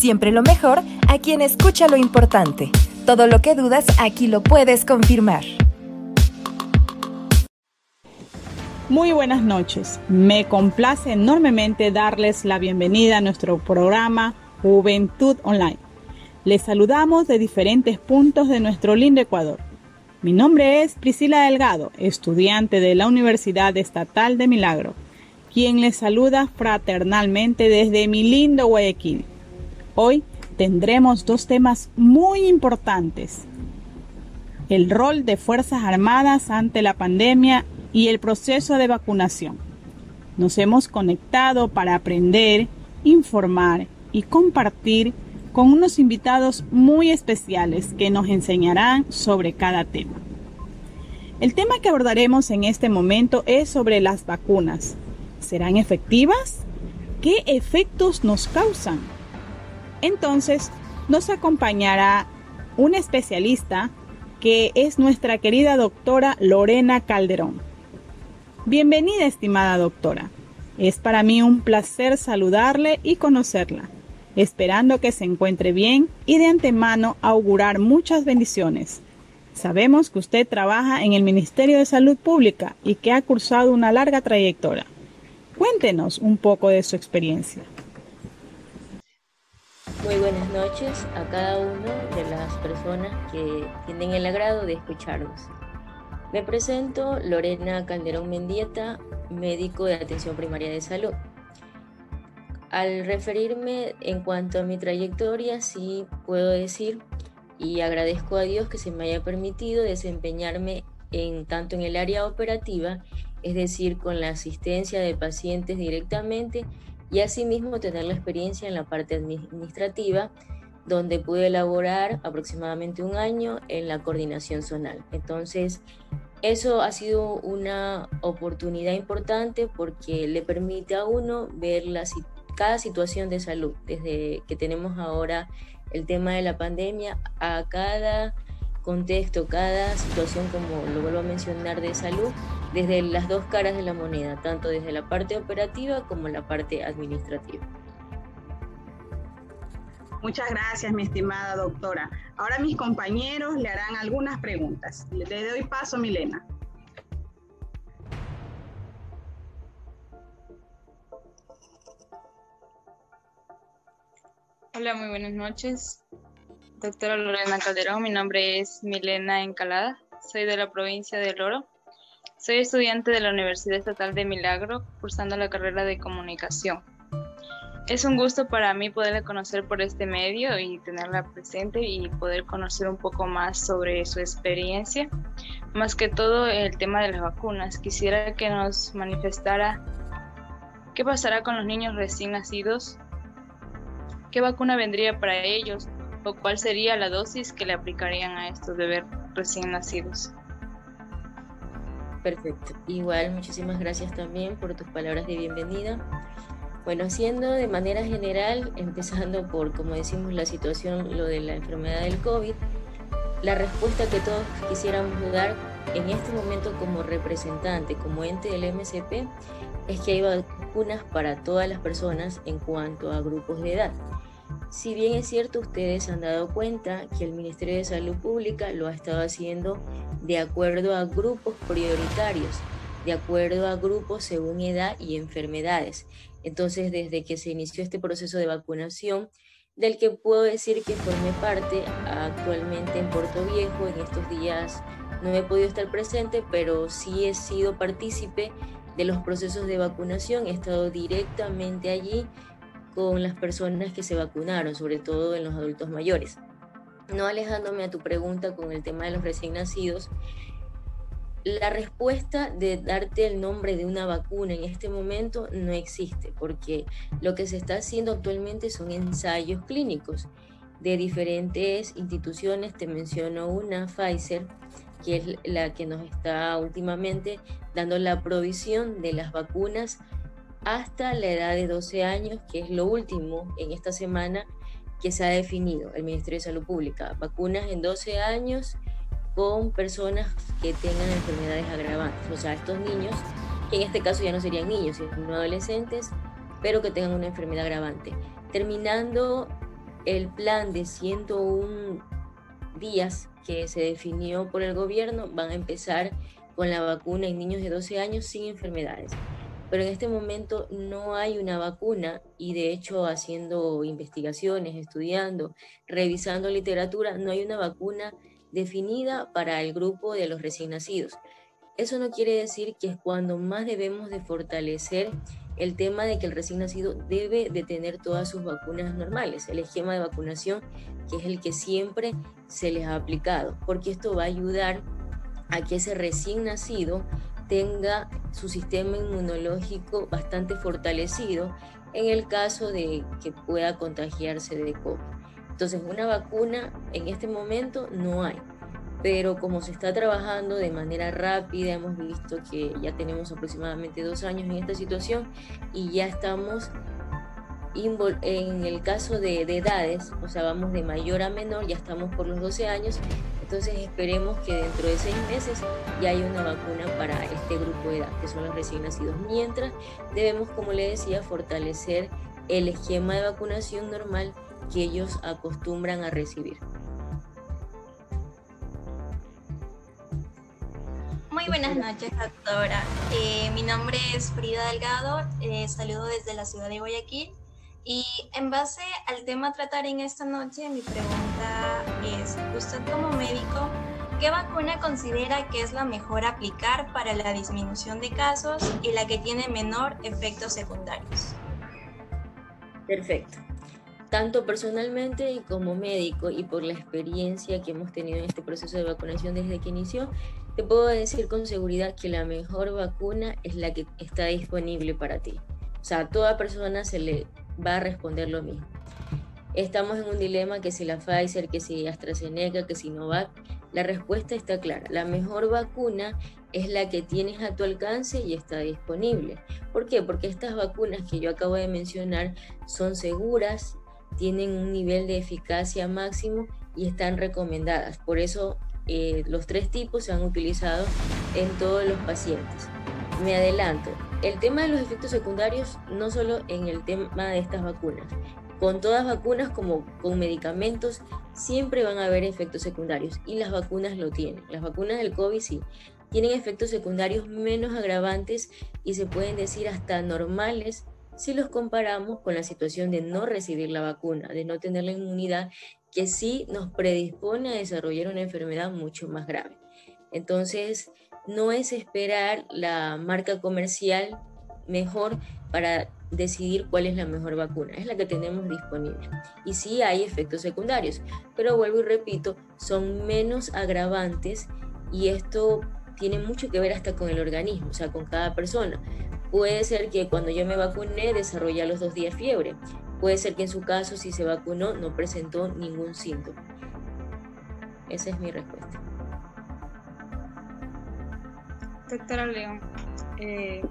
Siempre lo mejor a quien escucha lo importante. Todo lo que dudas aquí lo puedes confirmar. Muy buenas noches. Me complace enormemente darles la bienvenida a nuestro programa Juventud Online. Les saludamos de diferentes puntos de nuestro lindo Ecuador. Mi nombre es Priscila Delgado, estudiante de la Universidad Estatal de Milagro, quien les saluda fraternalmente desde mi lindo Guayaquil. Hoy tendremos dos temas muy importantes. El rol de Fuerzas Armadas ante la pandemia y el proceso de vacunación. Nos hemos conectado para aprender, informar y compartir con unos invitados muy especiales que nos enseñarán sobre cada tema. El tema que abordaremos en este momento es sobre las vacunas. ¿Serán efectivas? ¿Qué efectos nos causan? Entonces, nos acompañará un especialista que es nuestra querida doctora Lorena Calderón. Bienvenida, estimada doctora. Es para mí un placer saludarle y conocerla, esperando que se encuentre bien y de antemano augurar muchas bendiciones. Sabemos que usted trabaja en el Ministerio de Salud Pública y que ha cursado una larga trayectoria. Cuéntenos un poco de su experiencia. Muy buenas noches a cada una de las personas que tienen el agrado de escucharnos. Me presento Lorena Calderón Mendieta, médico de atención primaria de salud. Al referirme en cuanto a mi trayectoria, sí puedo decir y agradezco a Dios que se me haya permitido desempeñarme en tanto en el área operativa, es decir, con la asistencia de pacientes directamente y asimismo tener la experiencia en la parte administrativa, donde pude elaborar aproximadamente un año en la coordinación zonal. Entonces, eso ha sido una oportunidad importante porque le permite a uno ver la, cada situación de salud, desde que tenemos ahora el tema de la pandemia a cada contexto, cada situación, como lo vuelvo a mencionar, de salud, desde las dos caras de la moneda, tanto desde la parte operativa como la parte administrativa. Muchas gracias, mi estimada doctora. Ahora mis compañeros le harán algunas preguntas. Le doy paso, Milena. Hola, muy buenas noches. Doctora Lorena Calderón, mi nombre es Milena Encalada, soy de la provincia de Oro. Soy estudiante de la Universidad Estatal de Milagro, cursando la carrera de comunicación. Es un gusto para mí poderla conocer por este medio y tenerla presente y poder conocer un poco más sobre su experiencia. Más que todo el tema de las vacunas. Quisiera que nos manifestara qué pasará con los niños recién nacidos, qué vacuna vendría para ellos o cuál sería la dosis que le aplicarían a estos bebés recién nacidos. Perfecto. Igual, muchísimas gracias también por tus palabras de bienvenida. Bueno, haciendo de manera general, empezando por, como decimos, la situación, lo de la enfermedad del COVID, la respuesta que todos quisiéramos dar en este momento como representante, como ente del MCP, es que hay vacunas para todas las personas en cuanto a grupos de edad. Si bien es cierto, ustedes han dado cuenta que el Ministerio de Salud Pública lo ha estado haciendo de acuerdo a grupos prioritarios, de acuerdo a grupos según edad y enfermedades. Entonces, desde que se inició este proceso de vacunación, del que puedo decir que formé parte actualmente en Puerto Viejo, en estos días no he podido estar presente, pero sí he sido partícipe de los procesos de vacunación, he estado directamente allí con las personas que se vacunaron, sobre todo en los adultos mayores. No alejándome a tu pregunta con el tema de los recién nacidos, la respuesta de darte el nombre de una vacuna en este momento no existe, porque lo que se está haciendo actualmente son ensayos clínicos de diferentes instituciones. Te menciono una, Pfizer, que es la que nos está últimamente dando la provisión de las vacunas hasta la edad de 12 años, que es lo último en esta semana que se ha definido el Ministerio de Salud Pública. Vacunas en 12 años con personas que tengan enfermedades agravantes, o sea, estos niños, que en este caso ya no serían niños, sino adolescentes, pero que tengan una enfermedad agravante. Terminando el plan de 101 días que se definió por el gobierno van a empezar con la vacuna en niños de 12 años sin enfermedades. Pero en este momento no hay una vacuna y de hecho haciendo investigaciones, estudiando, revisando literatura, no hay una vacuna definida para el grupo de los recién nacidos. Eso no quiere decir que es cuando más debemos de fortalecer el tema de que el recién nacido debe de tener todas sus vacunas normales, el esquema de vacunación que es el que siempre se les ha aplicado, porque esto va a ayudar a que ese recién nacido tenga su sistema inmunológico bastante fortalecido en el caso de que pueda contagiarse de COVID. Entonces, una vacuna en este momento no hay, pero como se está trabajando de manera rápida, hemos visto que ya tenemos aproximadamente dos años en esta situación y ya estamos en el caso de, edades, o sea, vamos de mayor a menor, ya estamos por los 12 años, entonces esperemos que dentro de seis meses ya haya una vacuna para este grupo de edad, que son los recién nacidos. Mientras debemos, como le decía, fortalecer el esquema de vacunación normal que ellos acostumbran a recibir. Muy buenas noches, doctora. Eh, mi nombre es Frida Delgado, eh, saludo desde la ciudad de Guayaquil y en base al tema a tratar en esta noche, mi pregunta es, usted como médico, ¿qué vacuna considera que es la mejor aplicar para la disminución de casos y la que tiene menor efectos secundarios? Perfecto. Tanto personalmente y como médico y por la experiencia que hemos tenido en este proceso de vacunación desde que inició, te puedo decir con seguridad que la mejor vacuna es la que está disponible para ti. O sea, a toda persona se le va a responder lo mismo. Estamos en un dilema que si la Pfizer, que si AstraZeneca, que si Novak. La respuesta está clara. La mejor vacuna es la que tienes a tu alcance y está disponible. ¿Por qué? Porque estas vacunas que yo acabo de mencionar son seguras, tienen un nivel de eficacia máximo y están recomendadas. Por eso eh, los tres tipos se han utilizado en todos los pacientes. Me adelanto, el tema de los efectos secundarios, no solo en el tema de estas vacunas, con todas vacunas como con medicamentos, siempre van a haber efectos secundarios y las vacunas lo tienen. Las vacunas del COVID sí, tienen efectos secundarios menos agravantes y se pueden decir hasta normales si los comparamos con la situación de no recibir la vacuna, de no tener la inmunidad, que sí nos predispone a desarrollar una enfermedad mucho más grave. Entonces, no es esperar la marca comercial mejor para decidir cuál es la mejor vacuna, es la que tenemos disponible. Y sí hay efectos secundarios, pero vuelvo y repito, son menos agravantes y esto tiene mucho que ver hasta con el organismo, o sea, con cada persona. Puede ser que cuando yo me vacuné desarrollé a los dos días fiebre. Puede ser que en su caso, si se vacunó, no presentó ningún síntoma. Esa es mi respuesta. Doctora León, eh,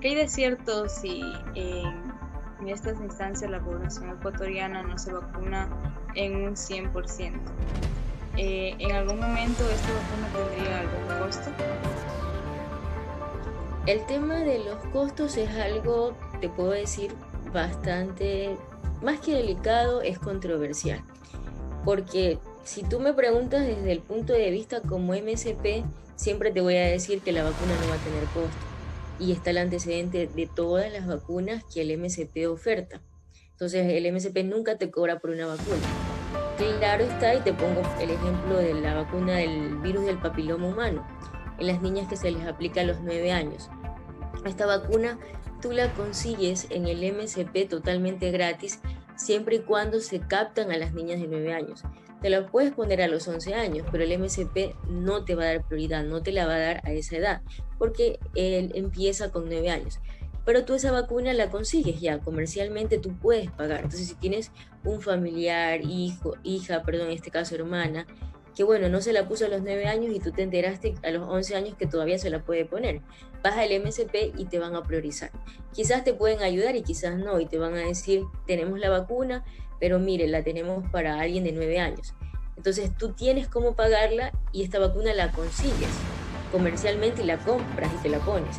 ¿qué hay de cierto si en, estas instancias la población ecuatoriana no se vacuna en un 100%? Eh, ¿En algún momento esta vacuna tendría algún costo? El tema de los costos es algo, te puedo decir, bastante, más que delicado, es controversial. Porque si tú me preguntas desde el punto de vista como MSP, siempre te voy a decir que la vacuna no va a tener costo. Y está el antecedente de todas las vacunas que el MSP oferta. Entonces el MSP nunca te cobra por una vacuna. Claro está, y te pongo el ejemplo de la vacuna del virus del papiloma humano, en las niñas que se les aplica a los 9 años. Esta vacuna tú la consigues en el MSP totalmente gratis siempre y cuando se captan a las niñas de 9 años. Te lo puedes poner a los 11 años, pero el MSP no te va a dar prioridad, no te la va a dar a esa edad, porque él empieza con 9 años. Pero tú esa vacuna la consigues ya, comercialmente tú puedes pagar. Entonces, si tienes un familiar, hijo, hija, perdón, en este caso hermana, que bueno, no se la puso a los 9 años y tú te enteraste a los 11 años que todavía se la puede poner. Vas al MSP y te van a priorizar. Quizás te pueden ayudar y quizás no, y te van a decir, tenemos la vacuna, pero mire, la tenemos para alguien de 9 años. Entonces tú tienes cómo pagarla y esta vacuna la consigues comercialmente y la compras y te la pones.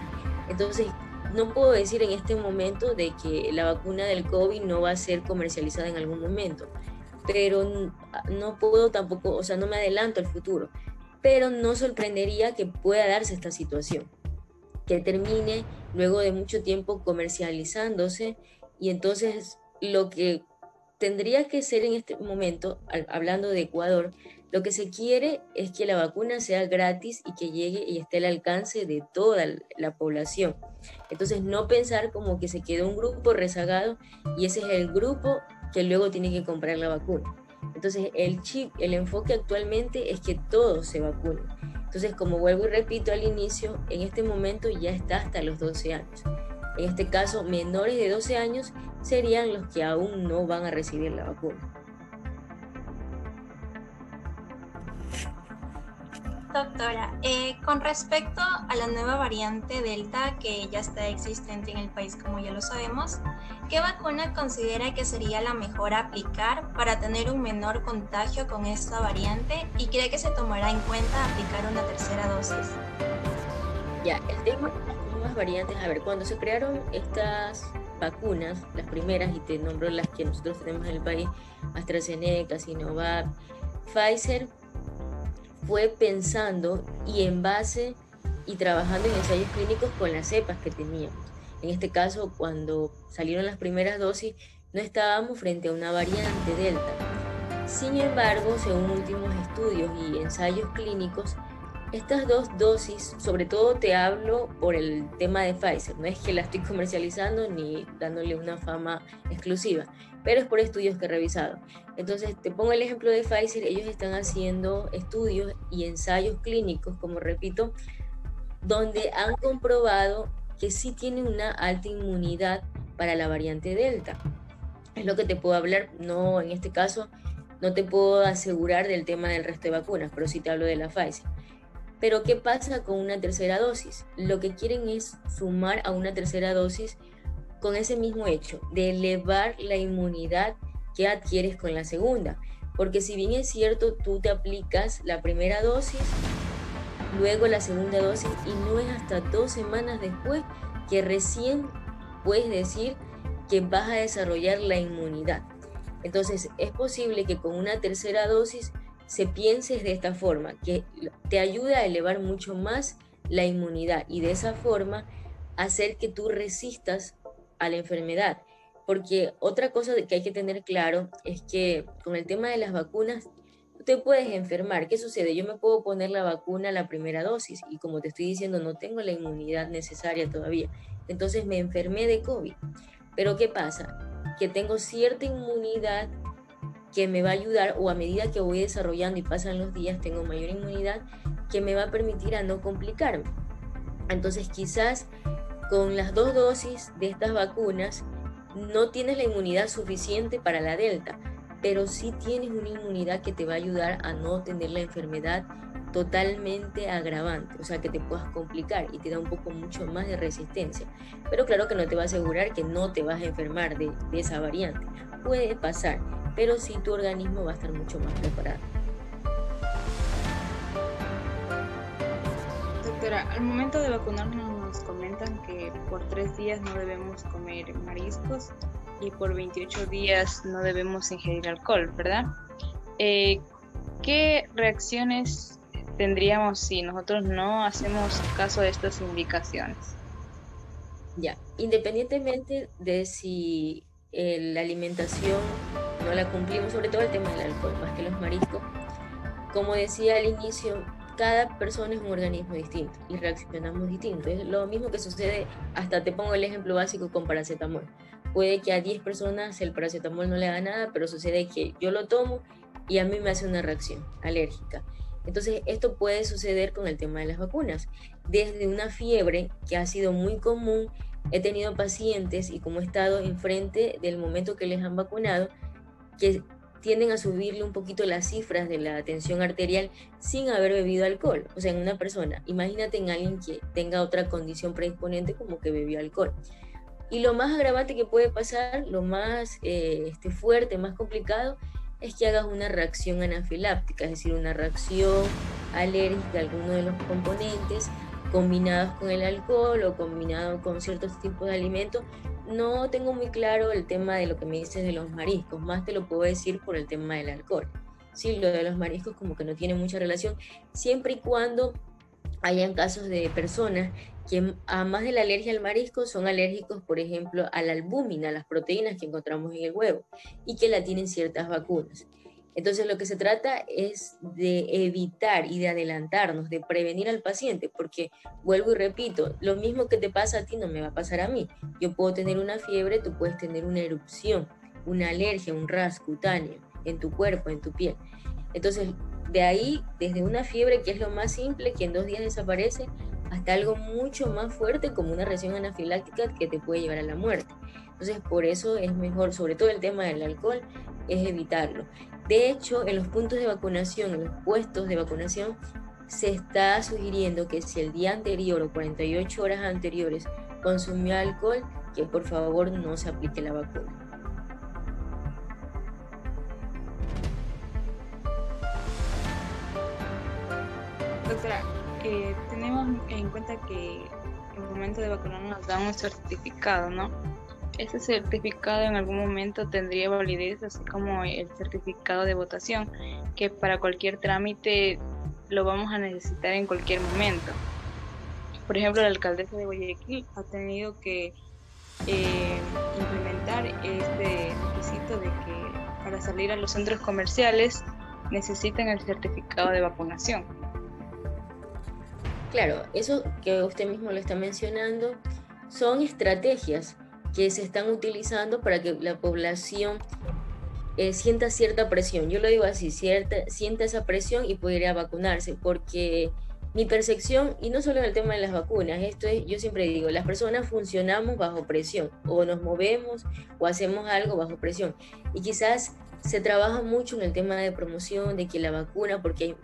Entonces no puedo decir en este momento de que la vacuna del COVID no va a ser comercializada en algún momento, pero no puedo tampoco, o sea, no me adelanto al futuro, pero no sorprendería que pueda darse esta situación, que termine luego de mucho tiempo comercializándose y entonces lo que tendría que ser en este momento, hablando de Ecuador, lo que se quiere es que la vacuna sea gratis y que llegue y esté al alcance de toda la población. Entonces, no pensar como que se quedó un grupo rezagado y ese es el grupo que luego tiene que comprar la vacuna. Entonces, el chip, el enfoque actualmente es que todos se vacunen. Entonces, como vuelvo y repito al inicio, en este momento ya está hasta los 12 años. En este caso, menores de 12 años serían los que aún no van a recibir la vacuna. Doctora, eh, con respecto a la nueva variante Delta que ya está existente en el país, como ya lo sabemos, ¿qué vacuna considera que sería la mejor aplicar para tener un menor contagio con esta variante y cree que se tomará en cuenta aplicar una tercera dosis? Ya, el tema nuevas variantes, a ver, cuando se crearon estas vacunas, las primeras, y te nombro las que nosotros tenemos en el país, AstraZeneca, Sinovac, Pfizer, fue pensando y en base y trabajando en ensayos clínicos con las cepas que teníamos. En este caso, cuando salieron las primeras dosis, no estábamos frente a una variante delta. Sin embargo, según últimos estudios y ensayos clínicos, estas dos dosis, sobre todo te hablo por el tema de Pfizer, no es que la estoy comercializando ni dándole una fama exclusiva, pero es por estudios que he revisado. Entonces, te pongo el ejemplo de Pfizer, ellos están haciendo estudios y ensayos clínicos, como repito, donde han comprobado que sí tienen una alta inmunidad para la variante Delta. Es lo que te puedo hablar, no en este caso, no te puedo asegurar del tema del resto de vacunas, pero sí te hablo de la Pfizer. Pero ¿qué pasa con una tercera dosis? Lo que quieren es sumar a una tercera dosis con ese mismo hecho de elevar la inmunidad que adquieres con la segunda. Porque si bien es cierto, tú te aplicas la primera dosis, luego la segunda dosis y no es hasta dos semanas después que recién puedes decir que vas a desarrollar la inmunidad. Entonces es posible que con una tercera dosis se piense de esta forma, que te ayuda a elevar mucho más la inmunidad y de esa forma hacer que tú resistas a la enfermedad. Porque otra cosa que hay que tener claro es que con el tema de las vacunas, tú te puedes enfermar. ¿Qué sucede? Yo me puedo poner la vacuna la primera dosis y como te estoy diciendo, no tengo la inmunidad necesaria todavía. Entonces me enfermé de COVID. Pero ¿qué pasa? Que tengo cierta inmunidad que me va a ayudar o a medida que voy desarrollando y pasan los días tengo mayor inmunidad que me va a permitir a no complicarme. Entonces quizás con las dos dosis de estas vacunas no tienes la inmunidad suficiente para la delta, pero sí tienes una inmunidad que te va a ayudar a no tener la enfermedad totalmente agravante, o sea que te puedas complicar y te da un poco mucho más de resistencia. Pero claro que no te va a asegurar que no te vas a enfermar de, esa variante. Puede pasar, pero sí tu organismo va a estar mucho más preparado. Doctora, al momento de vacunarnos nos comentan que por tres días no debemos comer mariscos y por 28 días no debemos ingerir alcohol, ¿verdad? Eh, ¿Qué reacciones tendríamos si nosotros no hacemos caso de estas indicaciones? Ya, independientemente de si eh, la alimentación no la cumplimos, sobre todo el tema del alcohol, más que los mariscos, como decía al inicio, cada persona es un organismo distinto y reaccionamos distinto. Es lo mismo que sucede, hasta te pongo el ejemplo básico con paracetamol. Puede que a 10 personas el paracetamol no le haga nada, pero sucede que yo lo tomo y a mí me hace una reacción alérgica. Entonces, esto puede suceder con el tema de las vacunas. Desde una fiebre que ha sido muy común, he tenido pacientes y como he estado enfrente del momento que les han vacunado, que tienden a subirle un poquito las cifras de la tensión arterial sin haber bebido alcohol. O sea, en una persona, imagínate en alguien que tenga otra condición predisponente como que bebió alcohol. Y lo más agravante que puede pasar, lo más eh, este, fuerte, más complicado, es que hagas una reacción anafiláptica, es decir, una reacción alérgica a alguno de los componentes, combinados con el alcohol o combinados con ciertos tipos de alimentos. No tengo muy claro el tema de lo que me dices de los mariscos, más te lo puedo decir por el tema del alcohol. Sí, lo de los mariscos como que no tiene mucha relación, siempre y cuando hayan casos de personas que además de la alergia al marisco son alérgicos, por ejemplo, a la albúmina, las proteínas que encontramos en el huevo, y que la tienen ciertas vacunas. Entonces lo que se trata es de evitar y de adelantarnos, de prevenir al paciente, porque vuelvo y repito, lo mismo que te pasa a ti no me va a pasar a mí. Yo puedo tener una fiebre, tú puedes tener una erupción, una alergia, un ras cutáneo en tu cuerpo, en tu piel. Entonces, de ahí, desde una fiebre que es lo más simple, que en dos días desaparece, hasta algo mucho más fuerte como una reacción anafiláctica que te puede llevar a la muerte. Entonces, por eso es mejor, sobre todo el tema del alcohol, es evitarlo. De hecho, en los puntos de vacunación, en los puestos de vacunación, se está sugiriendo que si el día anterior o 48 horas anteriores consumió alcohol, que por favor no se aplique la vacuna. Doctora, eh, tenemos en cuenta que en el momento de vacunarnos nos dan un certificado, ¿no? Ese certificado en algún momento tendría validez, así como el certificado de votación, que para cualquier trámite lo vamos a necesitar en cualquier momento. Por ejemplo, la alcaldesa de Guayaquil ha tenido que eh, implementar este requisito de que para salir a los centros comerciales necesitan el certificado de vacunación. Claro, eso que usted mismo lo está mencionando son estrategias que se están utilizando para que la población eh, sienta cierta presión. Yo lo digo así, cierta, sienta esa presión y puede ir a vacunarse, porque mi percepción, y no solo en el tema de las vacunas, esto es, yo siempre digo, las personas funcionamos bajo presión, o nos movemos o hacemos algo bajo presión. Y quizás se trabaja mucho en el tema de promoción, de que la vacuna, porque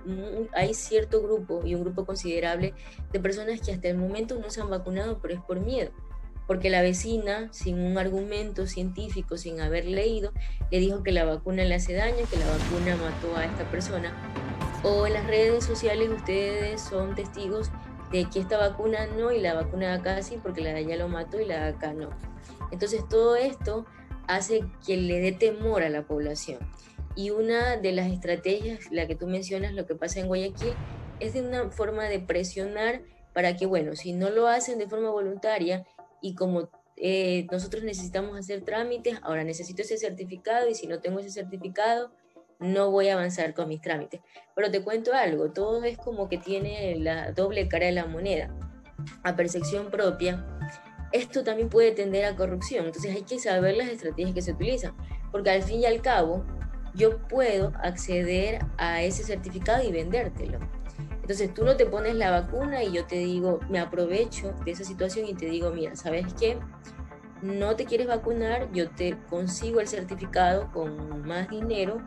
hay, cierto grupo y un grupo considerable de personas que hasta el momento no se han vacunado, pero es por miedo porque la vecina, sin un argumento científico, sin haber leído, le dijo que la vacuna le hace daño, que la vacuna mató a esta persona. O en las redes sociales ustedes son testigos de que esta vacuna no y la vacuna de acá sí, porque la de allá lo mató y la de acá no. Entonces todo esto hace que le dé temor a la población. Y una de las estrategias, la que tú mencionas, lo que pasa en Guayaquil, es de una forma de presionar para que, bueno, si no lo hacen de forma voluntaria y como eh, nosotros necesitamos hacer trámites, ahora necesito ese certificado y si no tengo ese certificado, no voy a avanzar con mis trámites. Pero te cuento algo, todo es como que tiene la doble cara de la moneda. A percepción propia, esto también puede tender a corrupción. Entonces hay que saber las estrategias que se utilizan, porque al fin y al cabo, yo puedo acceder a ese certificado y vendértelo. Entonces tú no te pones la vacuna y yo te digo, me aprovecho de esa situación y te digo, mira, ¿sabes qué? No te quieres vacunar, yo te consigo el certificado con más dinero,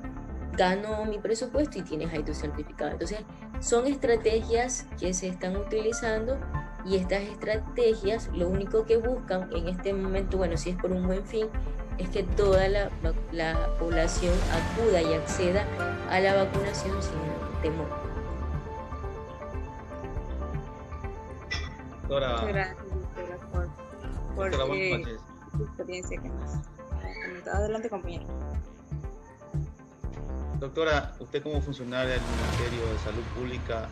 gano mi presupuesto y tienes ahí tu certificado. Entonces son estrategias que se están utilizando y estas estrategias lo único que buscan en este momento, bueno, si es por un buen fin, es que toda la, la población acuda y acceda a la vacunación sin temor. Muchas gracias, por, por eh, experiencia que nos ha comentado. Adelante, compañero. Doctora, usted como funcionaria del Ministerio de Salud Pública,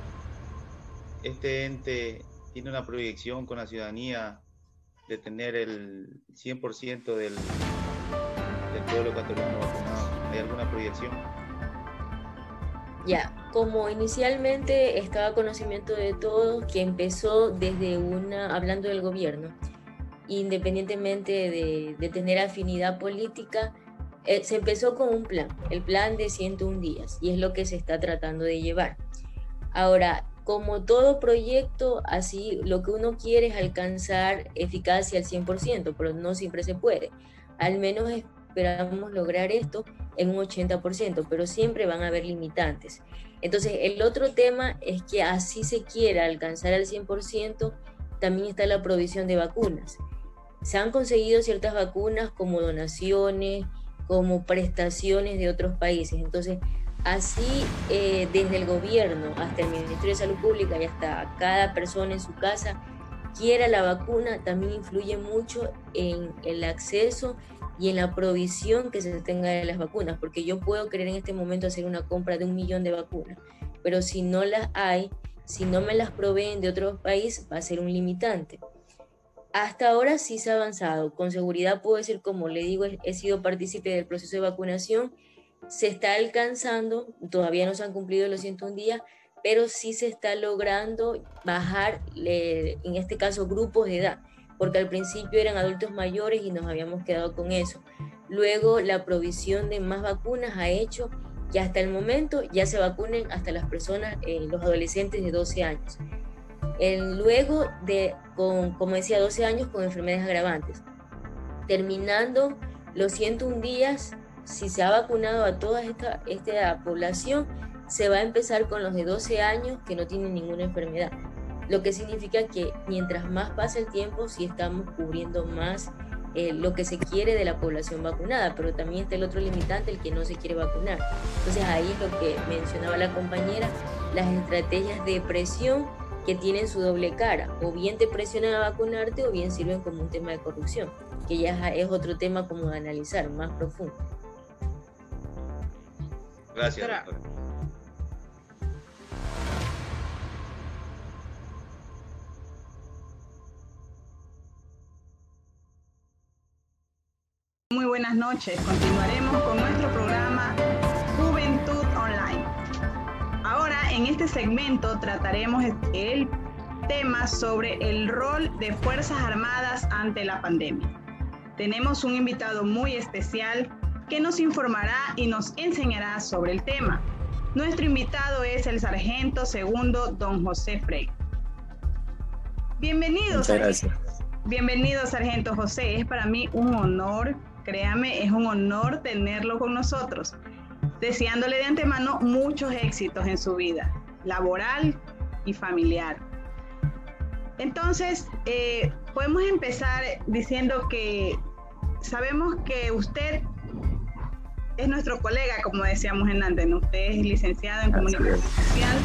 este ente tiene una proyección con la ciudadanía de tener el 100% del, pueblo ecuatoriano vacunado. ¿Hay alguna proyección? Ya, como inicialmente estaba conocimiento de todos, que empezó desde una, hablando del gobierno, independientemente de, tener afinidad política, eh, se empezó con un plan, el plan de 101 días, y es lo que se está tratando de llevar. Ahora, como todo proyecto, así lo que uno quiere es alcanzar eficacia al 100%, pero no siempre se puede. Al menos esperamos lograr esto en un 80%, pero siempre van a haber limitantes. Entonces, el otro tema es que así se quiera alcanzar al 100%, también está la provisión de vacunas. Se han conseguido ciertas vacunas como donaciones, como prestaciones de otros países. Entonces, Así, eh, desde el gobierno hasta el Ministerio de Salud Pública y hasta cada persona en su casa quiera la vacuna, también influye mucho en el acceso y en la provisión que se tenga de las vacunas, porque yo puedo querer en este momento hacer una compra de un millón de vacunas, pero si no las hay, si no me las proveen de otro país, va a ser un limitante. Hasta ahora sí se ha avanzado. Con seguridad puedo decir, como le digo, he sido partícipe del proceso de vacunación se está alcanzando, todavía no se han cumplido los 101 días, pero sí se está logrando bajar, en este caso, grupos de edad, porque al principio eran adultos mayores y nos habíamos quedado con eso. Luego la provisión de más vacunas ha hecho que hasta el momento ya se vacunen hasta las personas, eh, los adolescentes de 12 años. Luego de, con, como decía, 12 años con enfermedades agravantes. Terminando los 101 días, si se ha vacunado a toda esta, esta población, se va a empezar con los de 12 años que no tienen ninguna enfermedad. Lo que significa que mientras más pasa el tiempo, sí estamos cubriendo más eh, lo que se quiere de la población vacunada, pero también está el otro limitante, el que no se quiere vacunar. Entonces ahí es lo que mencionaba la compañera, las estrategias de presión que tienen su doble cara, o bien te presionan a vacunarte o bien sirven como un tema de corrupción, que ya es otro tema como de analizar, más profundo. Gracias, Muy buenas noches. Continuaremos con nuestro programa Juventud Online. Ahora, en este segmento trataremos el tema sobre el rol de Fuerzas Armadas ante la pandemia. Tenemos un invitado muy especial que nos informará y nos enseñará sobre el tema. Nuestro invitado es el sargento segundo don José Frey. Bienvenido. Muchas gracias. Bienvenido, sargento José. Es para mí un honor, créame, es un honor tenerlo con nosotros. Deseándole de antemano muchos éxitos en su vida, laboral y familiar. Entonces, eh, podemos empezar diciendo que sabemos que usted es nuestro colega, como decíamos en antes, usted es licenciado en comunicación social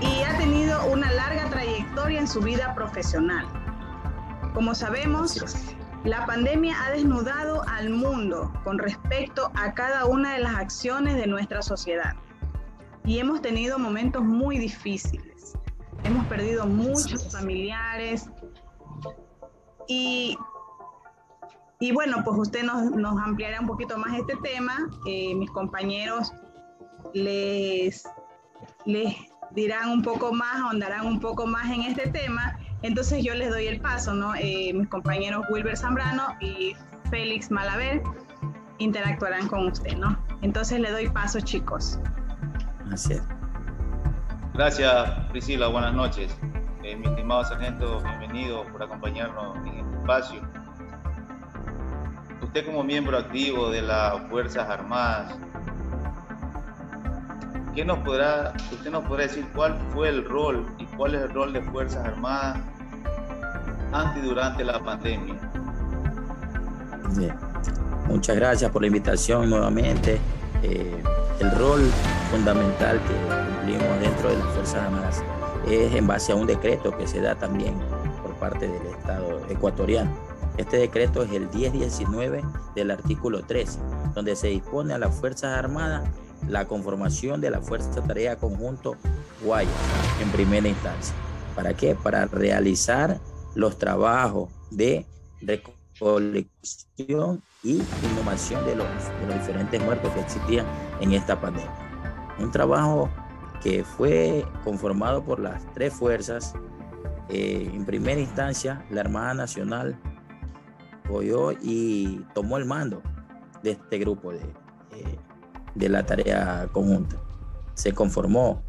y ha tenido una larga trayectoria en su vida profesional. Como sabemos, la pandemia ha desnudado al mundo con respecto a cada una de las acciones de nuestra sociedad y hemos tenido momentos muy difíciles. Hemos perdido muchos familiares y y bueno, pues usted nos, nos ampliará un poquito más este tema. Eh, mis compañeros les, les dirán un poco más, ahondarán un poco más en este tema. Entonces yo les doy el paso, ¿no? Eh, mis compañeros Wilber Zambrano y Félix Malaver interactuarán con usted, ¿no? Entonces le doy paso, chicos. Gracias. Gracias, Priscila. Buenas noches. Eh, mi estimado sargento, bienvenido por acompañarnos en este espacio usted como miembro activo de las Fuerzas Armadas, ¿qué nos podrá, usted nos podrá decir cuál fue el rol y cuál es el rol de Fuerzas Armadas antes y durante la pandemia? Muchas gracias por la invitación nuevamente. Eh, el rol fundamental que cumplimos dentro de las Fuerzas Armadas es en base a un decreto que se da también por parte del Estado ecuatoriano este decreto es el 1019 del artículo 3, donde se dispone a las Fuerzas Armadas la conformación de la Fuerza Tarea Conjunto Guaya en primera instancia. ¿Para qué? Para realizar los trabajos de recolección y inhumación de los, diferentes muertos que existían en esta pandemia. Un trabajo que fue conformado por las tres fuerzas. Eh, en primera instancia, la Armada Nacional apoyó y tomó el mando de este grupo de, eh, de la tarea conjunta. Se conformó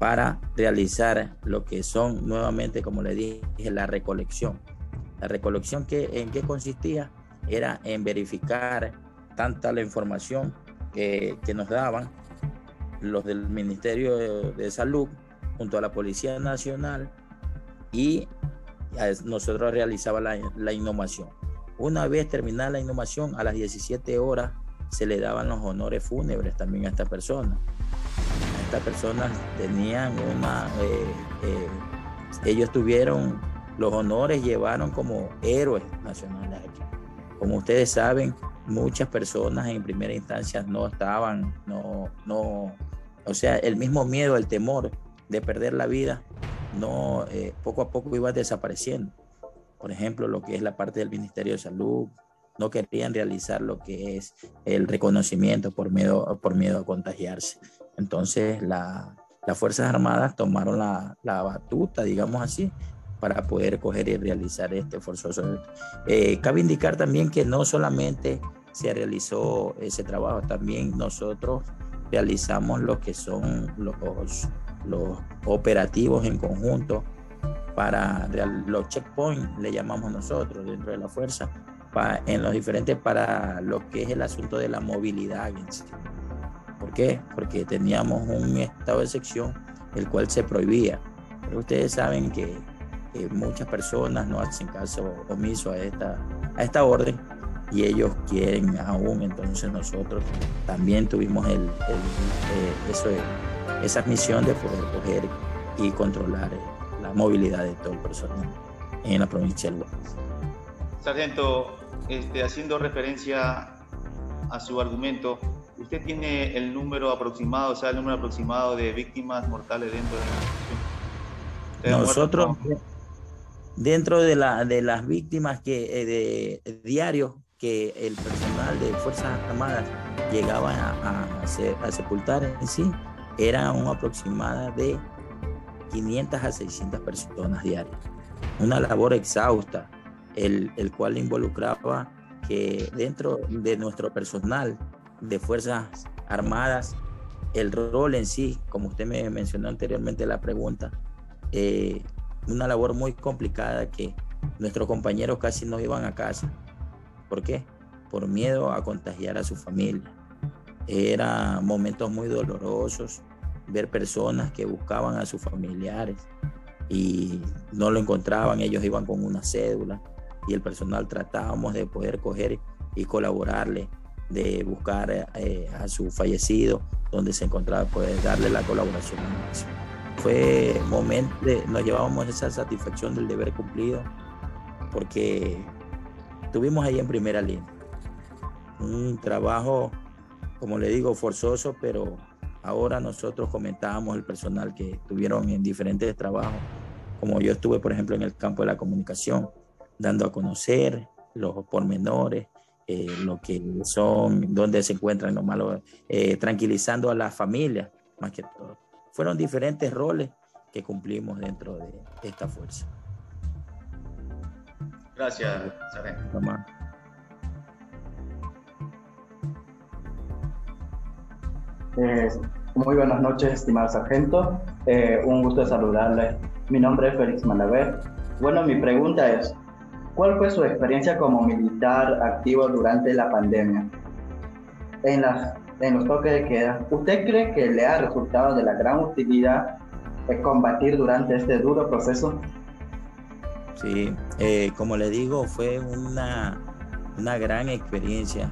para realizar lo que son nuevamente, como le dije, la recolección. La recolección que, en qué consistía era en verificar tanta la información que, nos daban los del Ministerio de, Salud junto a la Policía Nacional y nosotros realizaba la, la innovación. Una vez terminada la innovación, a las 17 horas se le daban los honores fúnebres también a esta persona. Estas personas tenían una, eh, eh, ellos tuvieron los honores, llevaron como héroes nacionales aquí. Como ustedes saben, muchas personas en primera instancia no estaban, no, no, o sea, el mismo miedo, el temor de perder la vida, no, eh, poco a poco iba desapareciendo. Por ejemplo, lo que es la parte del Ministerio de Salud, no querían realizar lo que es el reconocimiento por miedo, por miedo a contagiarse. Entonces, las Fuerzas Armadas tomaron la, la, batuta, digamos así, para poder coger y realizar este forzoso. Eh, cabe indicar también que no solamente se realizó ese trabajo, también nosotros realizamos lo que son los, los operativos en conjunto para los checkpoints, le llamamos nosotros dentro de la fuerza, en los diferentes para lo que es el asunto de la movilidad. ¿Por qué? Porque teníamos un estado de sección el cual se prohibía. Pero ustedes saben que, muchas personas no hacen caso omiso a esta, a esta orden y ellos quieren aún, entonces nosotros también tuvimos el, eh, esa misión de poder coger y controlar la movilidad de todo el personal en la provincia del Guayas. Sargento, este, haciendo referencia a su argumento, ¿usted tiene el número aproximado, o sea, el número aproximado de víctimas mortales dentro de la institución? Nosotros, dentro de, la, de las víctimas que eh, de, diario que el personal de Fuerzas Armadas llegaba a, a, sepultar en sí, era un aproximado de 500 a 600 personas diarias. Una labor exhausta, el, el cual involucraba que dentro de nuestro personal de Fuerzas Armadas, el rol en sí, como usted me mencionó anteriormente la pregunta, eh, una labor muy complicada que nuestros compañeros casi no iban a casa. ¿Por qué? Por miedo a contagiar a su familia. Eran momentos muy dolorosos ver personas que buscaban a sus familiares y no lo encontraban, ellos iban con una cédula y el personal tratábamos de poder coger y colaborarle, de buscar eh, a su fallecido donde se encontraba, poder darle la colaboración. Fue momento, nos llevábamos esa satisfacción del deber cumplido, porque estuvimos ahí en primera línea. Un trabajo, como le digo, forzoso, pero ahora nosotros comentábamos el personal que estuvieron en diferentes trabajos, como yo estuve, por ejemplo, en el campo de la comunicación, dando a conocer los pormenores, eh, lo que son, dónde se encuentran los malos, eh, tranquilizando a las familias, más que todo. Fueron diferentes roles que cumplimos dentro de esta fuerza. Gracias, Sargento. Eh, muy buenas noches, estimado sargento. un gusto saludarle. Mi nombre es Félix Malaver. Bueno, mi pregunta es, ¿Cuál fue su experiencia como militar activo durante la pandemia? En, las, en los toques de queda, ¿usted cree que le ha resultado de la gran utilidad de combatir durante este duro proceso? Sí, eh, como le digo, fue una, una gran experiencia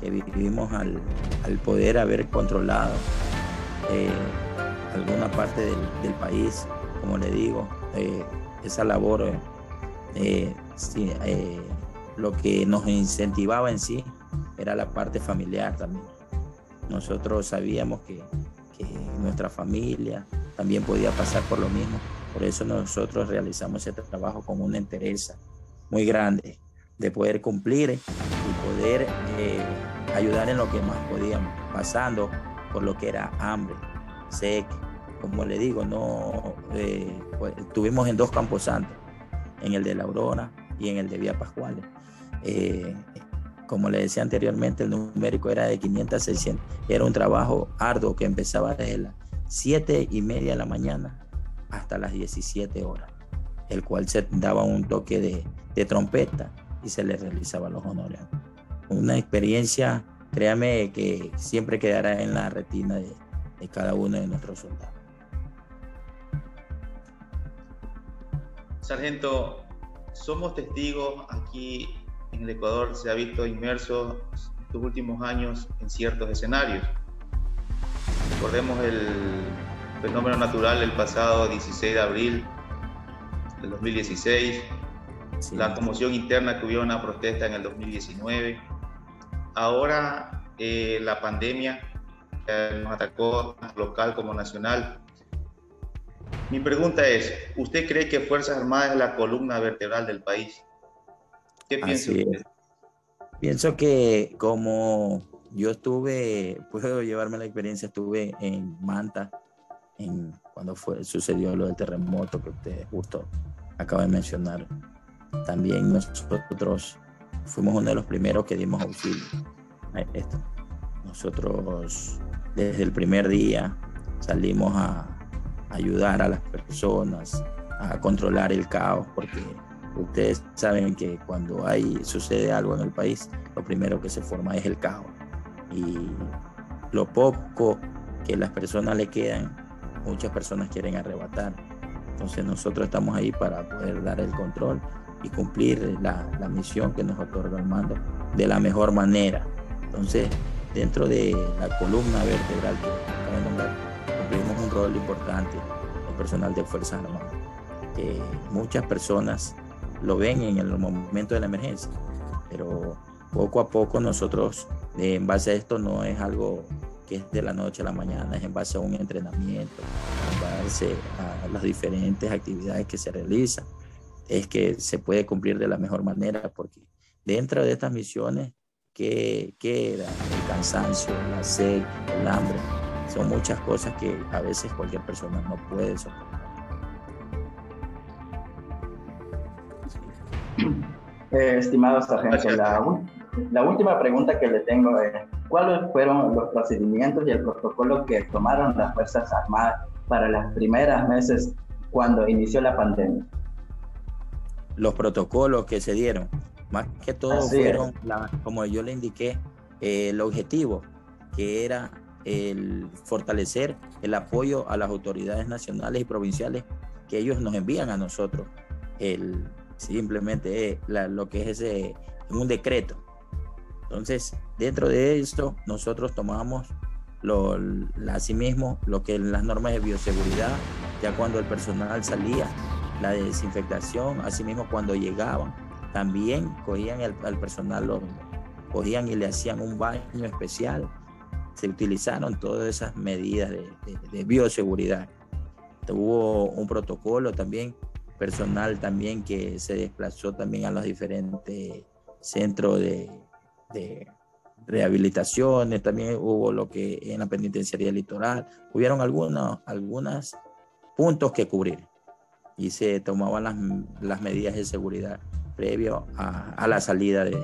que vivimos al, al poder haber controlado eh, alguna parte del, del, país, como le digo, eh, esa labor eh, eh, lo que nos incentivaba en sí era la parte familiar también. Nosotros sabíamos que, nuestra familia también podía pasar por lo mismo. Por eso nosotros realizamos este trabajo con una interés muy grande de poder cumplir y poder eh, ayudar en lo que más podíamos, pasando por lo que era hambre, sed, como le digo, no pues, estuvimos en dos campos santos en el de la Aurora y en el de Vía Pascuales. Eh, como le decía anteriormente, el numérico era de 500 a 600. Era un trabajo arduo que empezaba desde las 7 y media de la mañana hasta las 17 horas, el cual se daba un toque de, de trompeta y se le realizaba los honores. Una experiencia, créame, que siempre quedará en la retina de, de cada uno de nuestros soldados. Sargento, somos testigos aquí en el Ecuador, se ha visto inmerso estos últimos años en ciertos escenarios. Recordemos el fenómeno natural el pasado 16 de abril del 2016, la conmoción interna que hubo una protesta en el 2019. Ahora eh, la pandemia nos atacó tanto local como nacional. Mi pregunta es, ¿usted cree que Fuerzas Armadas es la columna vertebral del país? ¿Qué piensa usted? Pienso que como yo estuve, puedo llevarme la experiencia, estuve en Manta, en, cuando fue, sucedió lo del terremoto que usted justo acaba de mencionar. También nosotros fuimos uno de los primeros que dimos auxilio a esto. Nosotros desde el primer día salimos a ayudar a las personas, a controlar el caos, porque ustedes saben que cuando hay, sucede algo en el país, lo primero que se forma es el caos. Y lo poco que las personas le quedan, muchas personas quieren arrebatar. Entonces nosotros estamos ahí para poder dar el control y cumplir la, la misión que nos otorga el mando de la mejor manera. Entonces, dentro de la columna vertebral que acabo de nombrar, cumplimos un rol importante, el personal de Fuerzas Armadas, muchas personas lo ven en el momento de la emergencia, pero poco a poco nosotros, en base a esto, no es algo que es de la noche a la mañana, es en base a un entrenamiento, en base a las diferentes actividades que se realizan, es que se puede cumplir de la mejor manera, porque dentro de estas misiones qué, era el cansancio, la sed, el hambre. Son muchas cosas que a veces cualquier persona no puede soportar. Eh, estimado sargento, la, la, última pregunta que le tengo es, ¿cuáles fueron los procedimientos y el protocolo que tomaron las Fuerzas Armadas para las primeras meses cuando inició la pandemia? Los protocolos que se dieron. Más que todo fueron, como yo le indiqué, eh, el objetivo, que era el fortalecer el apoyo a las autoridades nacionales y provinciales que ellos nos envían a nosotros. El, simplemente lo que es ese, un decreto. Entonces, dentro de esto, nosotros tomamos lo, asimismo lo que las normas de bioseguridad, ya cuando el personal salía, la desinfectación, asimismo cuando llegaban, también cogían al personal, lo cogían y le hacían un baño especial. Se utilizaron todas esas medidas de, bioseguridad. Hubo un protocolo también, personal también que se desplazó también a los diferentes centros de, de rehabilitaciones, también hubo lo que en la penitenciaría litoral, hubieron algunos, algunos puntos que cubrir y se tomaban las, las medidas de seguridad previo a, la salida de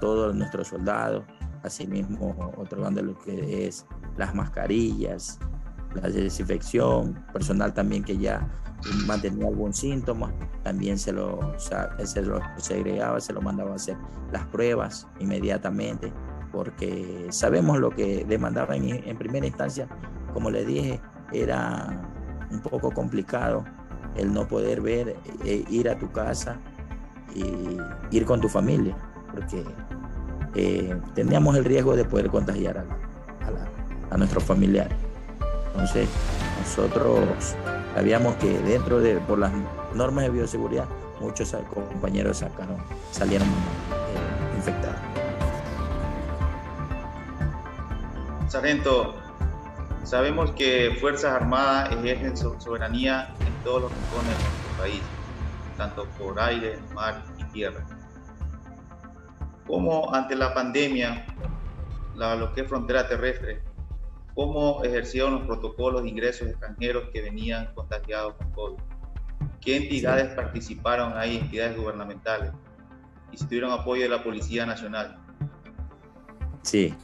todos nuestros soldados, asimismo otorgando lo que es las mascarillas, la desinfección, personal también que ya mantenía algún síntoma, también se lo, se lo segregaba, se lo mandaba a hacer las pruebas inmediatamente, porque sabemos lo que demandaba en, primera instancia, como le dije, era un poco complicado el no poder ver, e ir a tu casa y ir con tu familia, porque eh, teníamos el riesgo de poder contagiar a, a, nuestros familiares. Entonces, nosotros sabíamos que dentro de, por las normas de bioseguridad, muchos compañeros sacaron, salieron eh, infectados. Sargento, sabemos que Fuerzas Armadas ejercen soberanía en todos los rincones de nuestro país tanto por aire, mar y tierra. ¿Cómo ante la pandemia, lo que es frontera terrestre, cómo ejercieron los protocolos de ingresos extranjeros que venían contagiados con COVID? ¿Qué entidades participaron ahí, entidades gubernamentales? Y si tuvieron apoyo de la Policía Nacional. Sí,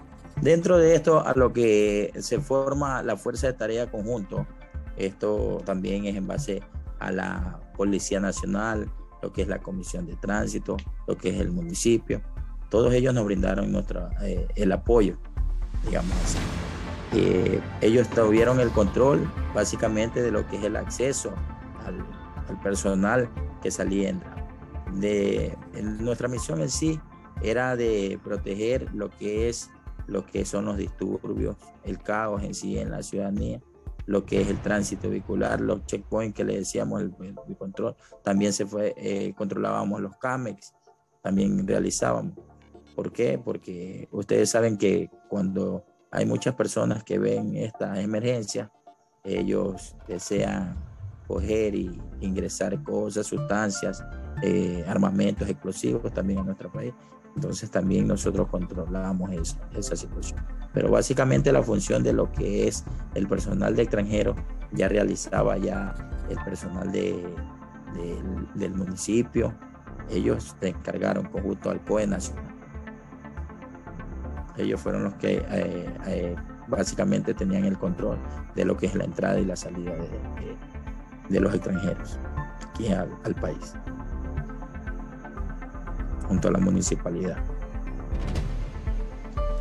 dentro de esto a lo que se forma la Fuerza de Tarea Conjunto, esto también es en base a la Policía Nacional, lo que es la Comisión de Tránsito, lo que es el municipio. Todos ellos nos brindaron nuestro, eh, el apoyo, digamos así. Eh, ellos tuvieron el control básicamente de lo que es el acceso al, personal que salía. De, nuestra misión en sí era de proteger lo que es lo que son los disturbios, el caos en sí en la ciudadanía, lo que es el tránsito vehicular, los checkpoints que le decíamos, el, control, también se fue, eh, controlábamos los CAMEX, también realizábamos. ¿Por qué? Porque ustedes saben que cuando hay muchas personas que ven esta emergencia, ellos desean coger y ingresar cosas, sustancias, eh, armamentos explosivos también en nuestro país. Entonces también nosotros controlamos esa situación. Pero básicamente la función de lo que es el personal de extranjero ya realizaba ya el personal de, del municipio. Ellos se encargaron conjunto al COE Nacional. Ellos fueron los que eh, eh, básicamente tenían el control de lo que es la entrada y la salida de, los extranjeros aquí al país junto a la municipalidad.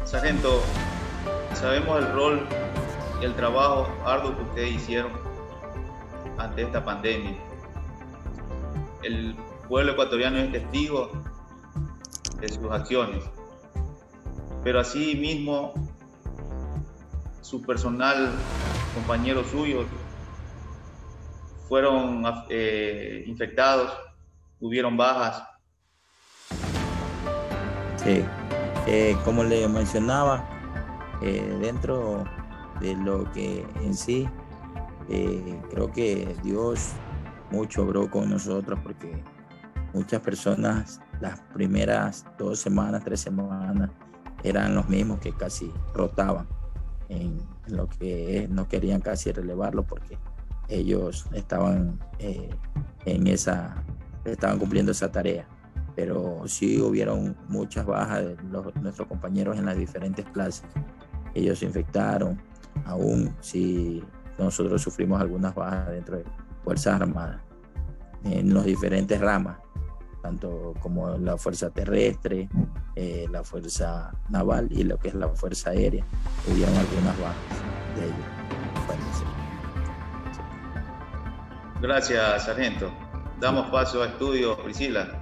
Sargento, sabemos el rol y el trabajo arduo que ustedes hicieron ante esta pandemia. El pueblo ecuatoriano es testigo de sus acciones, pero así mismo su personal, compañeros suyos, fueron eh, infectados, tuvieron bajas. Eh, como le mencionaba, eh, dentro de lo que en sí, creo que Dios mucho obró con nosotros porque muchas personas las primeras dos semanas, tres semanas, eran los mismos que casi rotaban en lo que no querían casi relevarlo porque ellos estaban en esa, estaban cumpliendo esa tarea pero sí hubieron muchas bajas de nuestros compañeros en las diferentes plazas. Ellos se infectaron, aún si nosotros sufrimos algunas bajas dentro de Fuerzas Armadas, en las diferentes ramas, tanto como la Fuerza Terrestre, eh, la Fuerza Naval y lo que es la Fuerza Aérea. Hubieron algunas bajas de ellos. Gracias, Sargento. Damos paso a estudio, Priscila.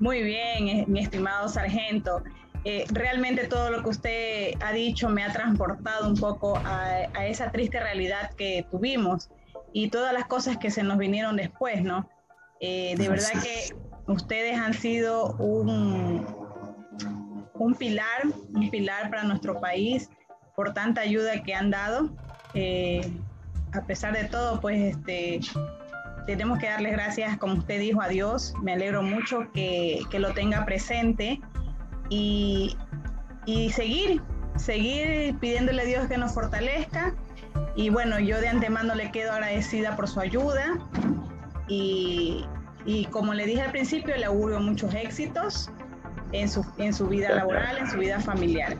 Muy bien, eh, mi estimado sargento. Eh, realmente todo lo que usted ha dicho me ha transportado un poco a, esa triste realidad que tuvimos y todas las cosas que se nos vinieron después, ¿no? Eh, de verdad que ustedes han sido un, un pilar, un pilar para nuestro país por tanta ayuda que han dado. a pesar de todo, pues este, tenemos que darle gracias, como usted dijo, a Dios. Me alegro mucho que, que lo tenga presente y, y, seguir, seguir pidiéndole a Dios que nos fortalezca. Y bueno, yo de antemano le quedo agradecida por su ayuda y, y como le dije al principio, le auguro muchos éxitos en su, en su vida laboral, en su vida familiar.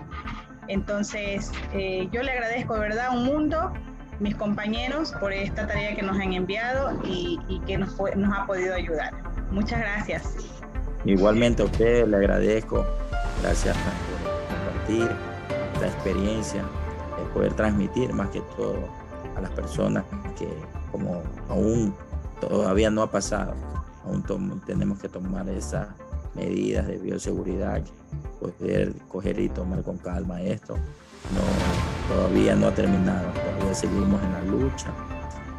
Entonces, eh, yo le agradezco de verdad un mundo mis compañeros por esta tarea que nos han enviado y, que nos, nos ha podido ayudar. Muchas gracias. Igualmente a usted le agradezco, gracias por compartir la experiencia, poder transmitir más que todo a las personas que como aún todavía no ha pasado, aún tenemos que tomar esas medidas de bioseguridad, poder coger y tomar con calma esto no, todavía no ha terminado, todavía seguimos en la lucha.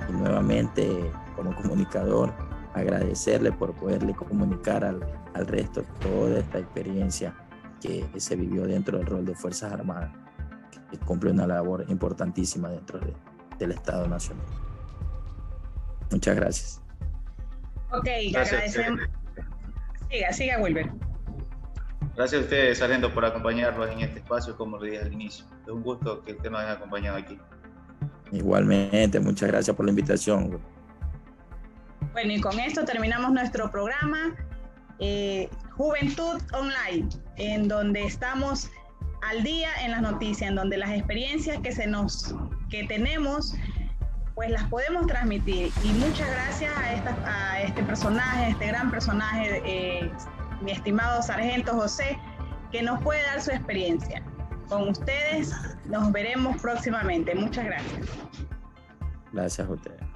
Y nuevamente, como comunicador, agradecerle por poderle comunicar al, al resto toda esta experiencia que se vivió dentro del rol de Fuerzas Armadas, que cumple una labor importantísima dentro del Estado Nacional. Muchas gracias. Ok, agradecemos. Siga, siga, Wilber. Gracias a ustedes, Sargento, por acompañarnos en este espacio, como lo dije al inicio. Es un gusto que usted nos haya acompañado aquí. Igualmente, muchas gracias por la invitación. Bueno, y con esto terminamos nuestro programa eh, Juventud Online, en donde estamos al día en las noticias, en donde las experiencias que se nos que tenemos pues las podemos transmitir y muchas gracias a, a este personaje, este gran personaje eh, mi estimado sargento José, que nos puede dar su experiencia. Con ustedes nos veremos próximamente. Muchas gracias. Gracias a ustedes.